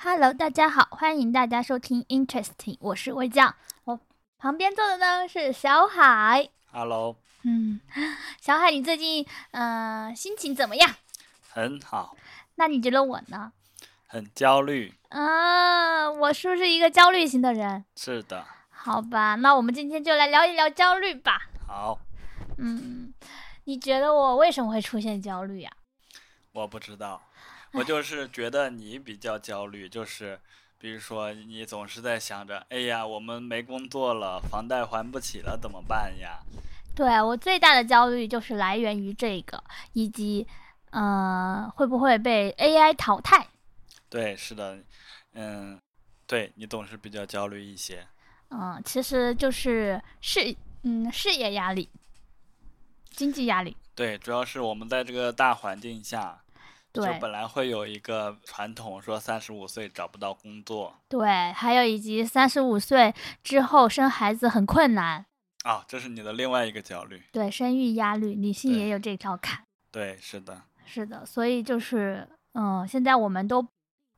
Hello，大家好，欢迎大家收听 Interesting，我是魏酱，我旁边坐的呢是小海。Hello，嗯，小海，你最近呃心情怎么样？很好，那你觉得我呢？很焦虑。啊，我是不是一个焦虑型的人？是的，好吧，那我们今天就来聊一聊焦虑吧。好，嗯，你觉得我为什么会出现焦虑呀、我不知道，我就是觉得你比较焦虑，就是比如说你总是在想着，哎呀，我们没工作了，房贷还不起了，怎么办呀？对我最大的焦虑就是来源于这个，以及呃会不会被 AI 淘汰？对，是的，嗯，对你总是比较焦虑一些。嗯，其实就是事嗯事业压力、经济压力。对，主要是我们在这个大环境下，就本来会有一个传统，说三十五岁找不到工作对，还有以及三十五岁之后生孩子很困难，啊，这是你的另外一个焦虑。对生育压力，女性也有这条坎。对，是的，是的，所以就是嗯，现在我们都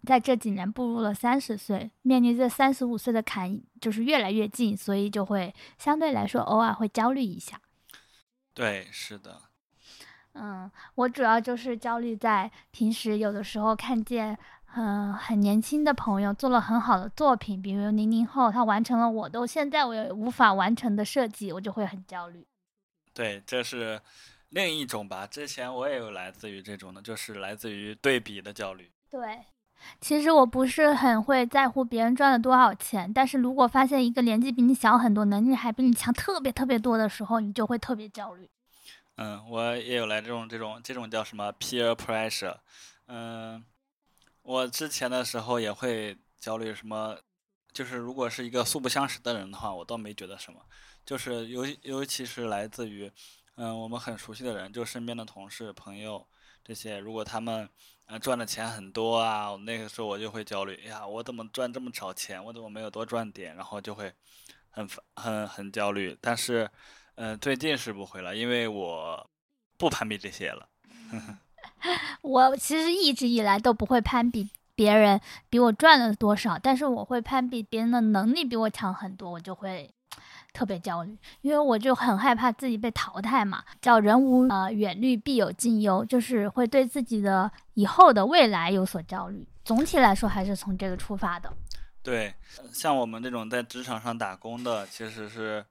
在这几年步入了三十岁，面临这三十五岁的坎就是越来越近，所以就会相对来说偶尔会焦虑一下。对，是的。嗯，我主要就是焦虑在平时有的时候看见，嗯、很年轻的朋友做了很好的作品，比如零零后，他完成了我都现在我也无法完成的设计，我就会很焦虑。对，这是另一种吧。之前我也有来自于这种的，就是来自于对比的焦虑。对，其实我不是很会在乎别人赚了多少钱，但是如果发现一个年纪比你小很多，能力还比你强特别特别多的时候，你就会特别焦虑。嗯，我也有来这种这种这种叫什么 peer pressure。嗯，我之前的时候也会焦虑什么，就是如果是一个素不相识的人的话，我倒没觉得什么。就是尤尤其是来自于嗯我们很熟悉的人，就身边的同事、朋友这些，如果他们呃赚的钱很多啊，那个时候我就会焦虑，哎呀，我怎么赚这么少钱？我怎么没有多赚点？然后就会很很很焦虑。但是，嗯、最近是不会了，因为我不攀比这些了。我其实一直以来都不会攀比别人比我赚了多少，但是我会攀比别人的能力比我强很多，我就会特别焦虑，因为我就很害怕自己被淘汰嘛。叫人无呃远虑，必有近忧，就是会对自己的以后的未来有所焦虑。总体来说，还是从这个出发的。对，呃像我们这种在职场上打工的，其实是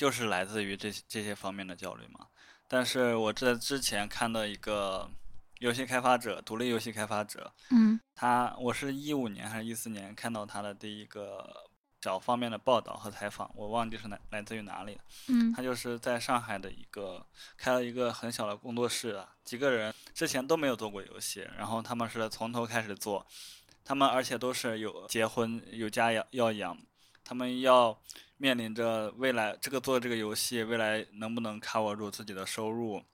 就是来自于这些这些方面的焦虑嘛。但是我在之前看到一个游戏开发者，独立游戏开发者，嗯他我是一五年还是一四年看到他的第一个小方面的报道和采访，我忘记是哪来自于哪里了。嗯他就是在上海的一个开了一个很小的工作室啊，几个人之前都没有做过游戏，然后他们是从头开始做，他们而且都是有结婚有家要要养，他们要面临着未来这个做这个游戏未来能不能 cover 住自己的收入，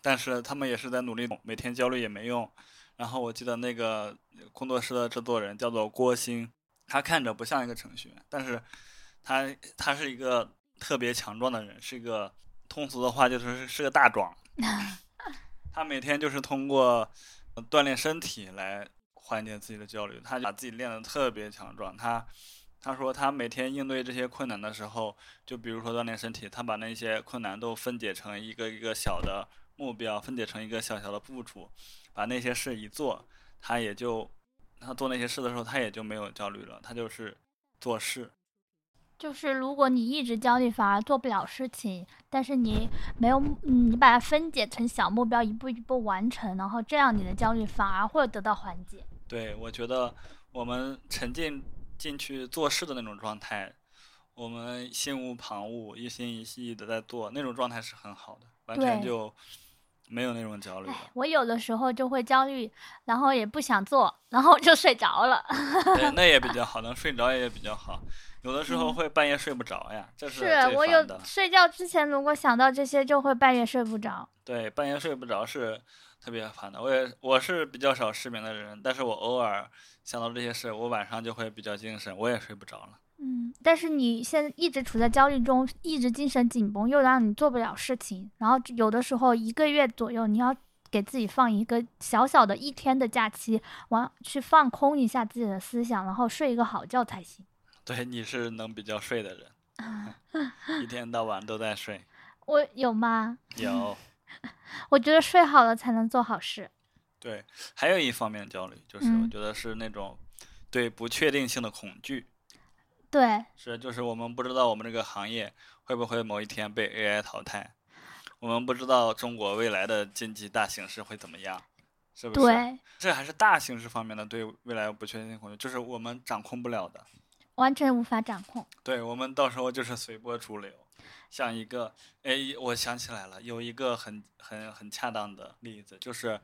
但是他们也是在努力，每天焦虑也没用。然后我记得那个工作室的制作人叫做郭鑫，他看着不像一个程序员，但是他他是一个特别强壮的人，是一个通俗的话就是是个大壮。他每天就是通过呃锻炼身体来缓解自己的焦虑，他把自己练得特别强壮。他他说他每天应对这些困难的时候，就比如说锻炼身体，他把那些困难都分解成一个一个小的目标，分解成一个小小的步骤，把那些事一做，他也就他做那些事的时候，他也就没有焦虑了，他就是做事。就是如果你一直焦虑，反而做不了事情，但是你没有，嗯你把它分解成小目标，一步一步完成，然后这样你的焦虑反而会得到缓解。对，我觉得我们沉浸进去做事的那种状态，我们心无旁骛、一心一意的在做，那种状态是很好的，完全就没有那种焦虑。，我有的时候就会焦虑，然后也不想做，然后就睡着了。对，那也比较好，能睡着也比较好。有的时候嗯会半夜睡不着呀，这是最我有。睡觉之前，如果想到这些，就会半夜睡不着。对，半夜睡不着是特别烦的。我也我是比较少失眠的人，但是我偶尔想到这些事，我晚上就会比较精神，我也睡不着了。嗯，但是你现在一直处在焦虑中，一直精神紧绷，又让你做不了事情，然后有的时候一个月左右，你要给自己放一个小小的一天的假期，完去放空一下自己的思想，然后睡一个好觉才行。对，你是能比较睡的人，一天到晚都在睡。我有吗？有。我觉得睡好了才能做好事。对，还有一方面焦虑，就是我觉得是那种对不确定性的恐惧。对。是，就是我们不知道我们这个行业会不会某一天被 AI 淘汰，我们不知道中国未来的经济大形势会怎么样，是不是？对。这还是大形势方面的对未来不确定性恐惧，就是我们掌控不了的。完全无法掌控。对，我们到时候就是随波逐流。像一个，哎，我想起来了，有一个很很很恰当的例子，就是，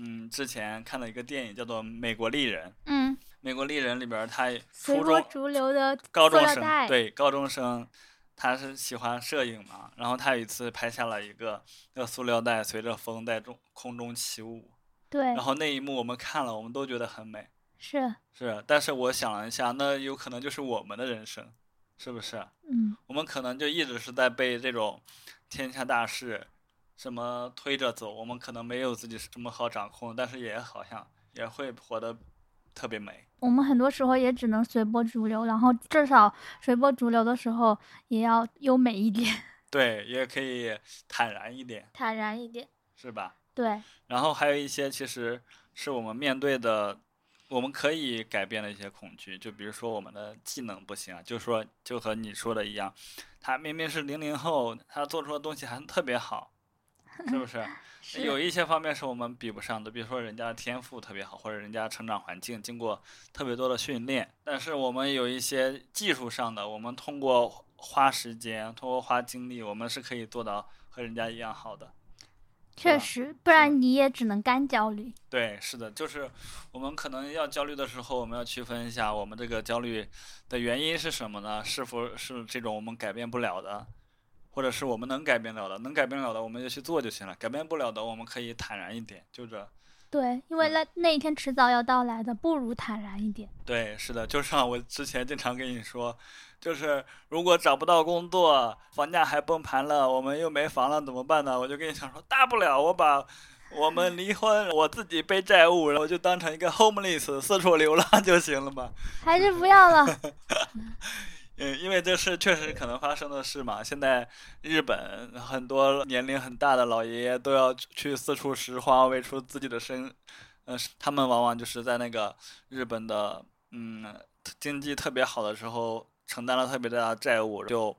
嗯，之前看了一个电影叫做《美国丽人》。嗯。美国丽人里边，他初中逐流的高中生，对高中生，他是喜欢摄影嘛，然后他有一次拍下了一个那个塑料袋随着风在中空中起舞。对。然后那一幕我们看了，我们都觉得很美。是。是，但是我想了一下，那有可能就是我们的人生。是不是？嗯，我们可能就一直是在被这种天下大事什么推着走，我们可能没有自己这么好掌控，但是也好像也会活得特别美。我们很多时候也只能随波逐流，然后至少随波逐流的时候也要优美一点。对，也可以坦然一点。坦然一点，是吧？对。然后还有一些，其实是我们面对的。我们可以改变的一些恐惧，就比如说我们的技能不行啊，就说就和你说的一样，他明明是零零后，他做出的东西还特别好，是不 是？有一些方面是我们比不上的，比如说人家天赋特别好，或者人家成长环境经过特别多的训练，但是我们有一些技术上的，我们通过花时间，通过花精力，我们是可以做到和人家一样好的。确实，不然你也只能干焦虑。对，是的，就是我们可能要焦虑的时候，我们要区分一下，我们这个焦虑的原因是什么呢？是否是这种我们改变不了的，或者是我们能改变了的？能改变了的，我们就去做就行了；改变不了的，我们可以坦然一点，就这。对，因为那那一天迟早要到来的，不如坦然一点。对，是的，就像我之前经常跟你说，就是如果找不到工作，房价还崩盘了，我们又没房了，怎么办呢？我就跟你讲说，大不了我把我们离婚，我自己背债务，然后就当成一个 homeless 四处流浪 就行了嘛。还是不要了。嗯，因为这是确实可能发生的事嘛。现在日本很多年龄很大的老爷爷都要去四处拾荒，为出自己的生。呃，他们往往就是在那个日本的嗯经济特别好的时候，承担了特别大的债务，就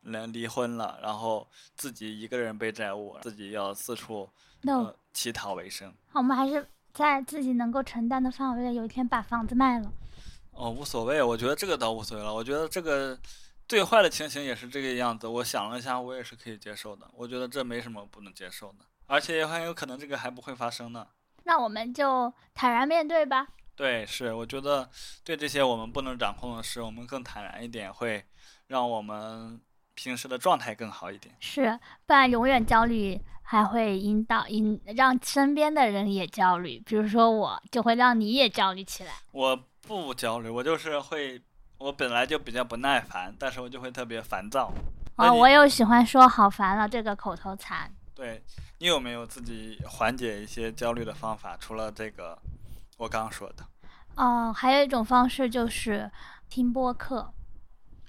能离婚了，然后自己一个人背债务，自己要四处乞讨为生。我们还是在自己能够承担的范围内，有一天把房子卖了。哦，无所谓，我觉得这个倒无所谓了。我觉得这个最坏的情形也是这个样子。我想了一下，我也是可以接受的。我觉得这没什么不能接受的，而且也很有可能这个还不会发生呢。那我们就坦然面对吧。对，是，我觉得对这些我们不能掌控的事，我们更坦然一点，会让我们平时的状态更好一点。是，不然永远焦虑，还会引导引让身边的人也焦虑。比如说我，就会让你也焦虑起来。我。不焦虑，我就是会，我本来就比较不耐烦，但是我就会特别烦躁。哦，我又喜欢说“好烦了”这个口头禅。对你有没有自己缓解一些焦虑的方法？除了这个，我刚说的。哦，还有一种方式就是听播客。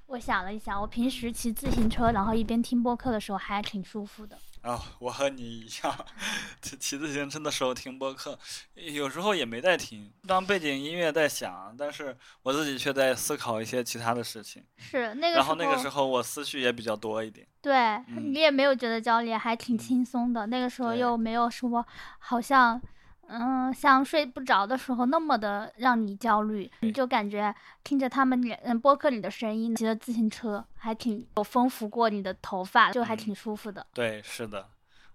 我想了一下，我平时骑自行车，然后一边听播客的时候，还挺舒服的。哦，我和你一样，骑骑自行车的时候听播客，有时候也没在听，当背景音乐在响，但是我自己却在思考一些其他的事情。是那个然后那个时候我思绪也比较多一点。对你也没有觉得焦虑，还挺轻松的。那个时候又没有什么好像。嗯，像睡不着的时候那么的让你焦虑，你就感觉听着他们嗯播客里的声音，骑着自行车还挺有丰富过你的头发，就还挺舒服的。对，是的，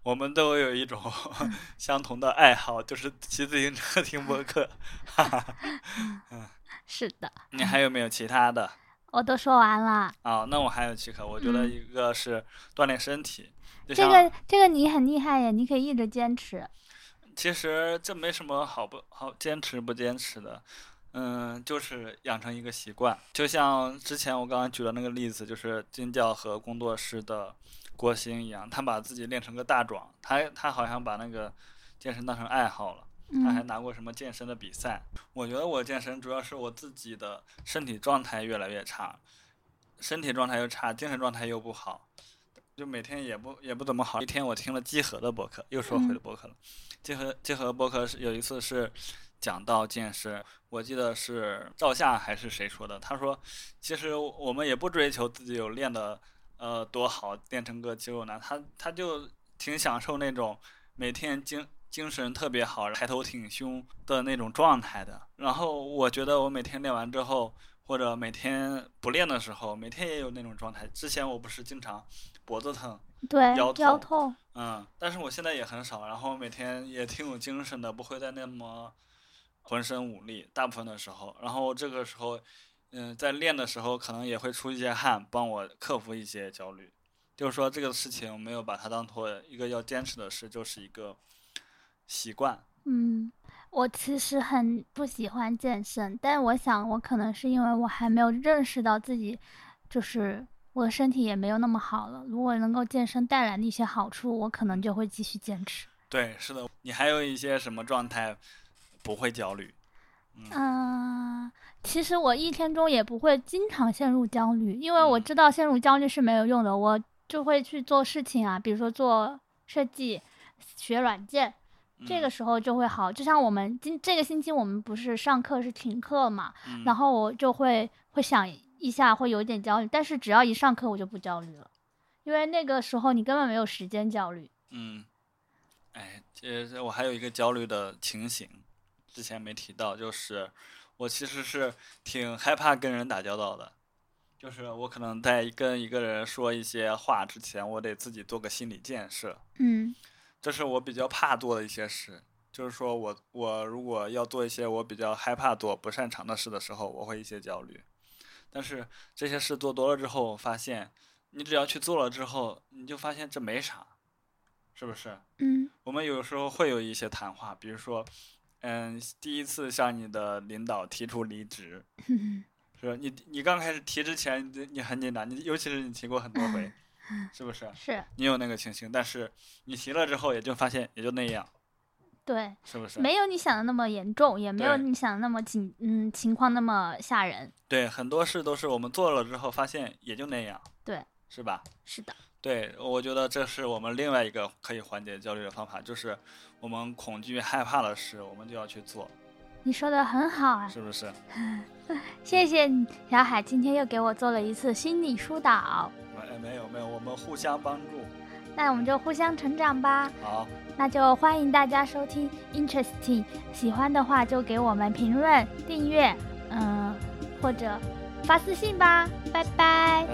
我们都有一种 相同的爱好，就是骑自行车听播客。哈哈，嗯，是的。你还有没有其他的？我都说完了。哦，那我还有几个，我觉得一个是锻炼身体。这个这个你很厉害呀，你可以一直坚持。其实这没什么好不好坚持不坚持的，嗯，就是养成一个习惯。就像之前我刚刚举的那个例子，就是金教和工作室的郭鑫一样，他把自己练成个大壮，他他好像把那个健身当成爱好了。他还拿过什么健身的比赛？我觉得我健身主要是我自己的身体状态越来越差，身体状态又差，精神状态又不好，就每天也不也不怎么好。一天我听了季和的博客，又说回了博客了。季和季和博客是有一次是讲到健身，我记得是赵夏还是谁说的？他说，其实我们也不追求自己有练的呃多好，练成个肌肉男，他他就挺享受那种每天精。精神特别好，抬头挺胸的那种状态的。然后我觉得我每天练完之后，或者每天不练的时候，每天也有那种状态。之前我不是经常脖子疼，对，腰痛，嗯，但是我现在也很少。然后每天也挺有精神的，不会再那么浑身无力。大部分的时候，然后这个时候，嗯，在练的时候可能也会出一些汗，帮我克服一些焦虑。就是说这个事情我没有把它当做一个要坚持的事，就是一个。习惯，嗯，我其实很不喜欢健身，但我想我可能是因为我还没有认识到自己，就是我的身体也没有那么好了。如果能够健身带来的一些好处，我可能就会继续坚持。对，是的，你还有一些什么状态不会焦虑？嗯，其实我一天中也不会经常陷入焦虑，因为我知道陷入焦虑是没有用的，我就会去做事情啊，比如说做设计、学软件。这个时候就会好，就像我们今这个星期我们不是上课是停课嘛，然后我就会会想一下，会有点焦虑，但是只要一上课我就不焦虑了，因为那个时候你根本没有时间焦虑。嗯，哎，其实我还有一个焦虑的情形，之前没提到，就是我其实是挺害怕跟人打交道的，就是我可能在跟一个人说一些话之前，我得自己做个心理建设。嗯。这是我比较怕做的一些事，就是说我我如果要做一些我比较害怕做、不擅长的事的时候，我会一些焦虑。但是这些事做多了之后，发现你只要去做了之后，你就发现这没啥，是不是？嗯。我们有时候会有一些谈话，比如说，嗯，第一次向你的领导提出离职，是吧？你你刚开始提之前，你你很紧张，你尤其是你提过很多回。是不是？是你有那个情形，但是你提了之后，也就发现也就那样。对，是不是？没有你想的那么严重，也没有你想的那么紧，嗯，情况那么吓人。对，很多事都是我们做了之后，发现也就那样。对，是吧？是的。对，我觉得这是我们另外一个可以缓解焦虑的方法，就是我们恐惧害怕的事，我们就要去做。你说的很好啊，是不是？谢谢你，小海，今天又给我做了一次心理疏导。没有没有，我们互相帮助，那我们就互相成长吧。好，那就欢迎大家收听 Interesting，喜欢的话就给我们评论、订阅，嗯，或者发私信吧。拜拜。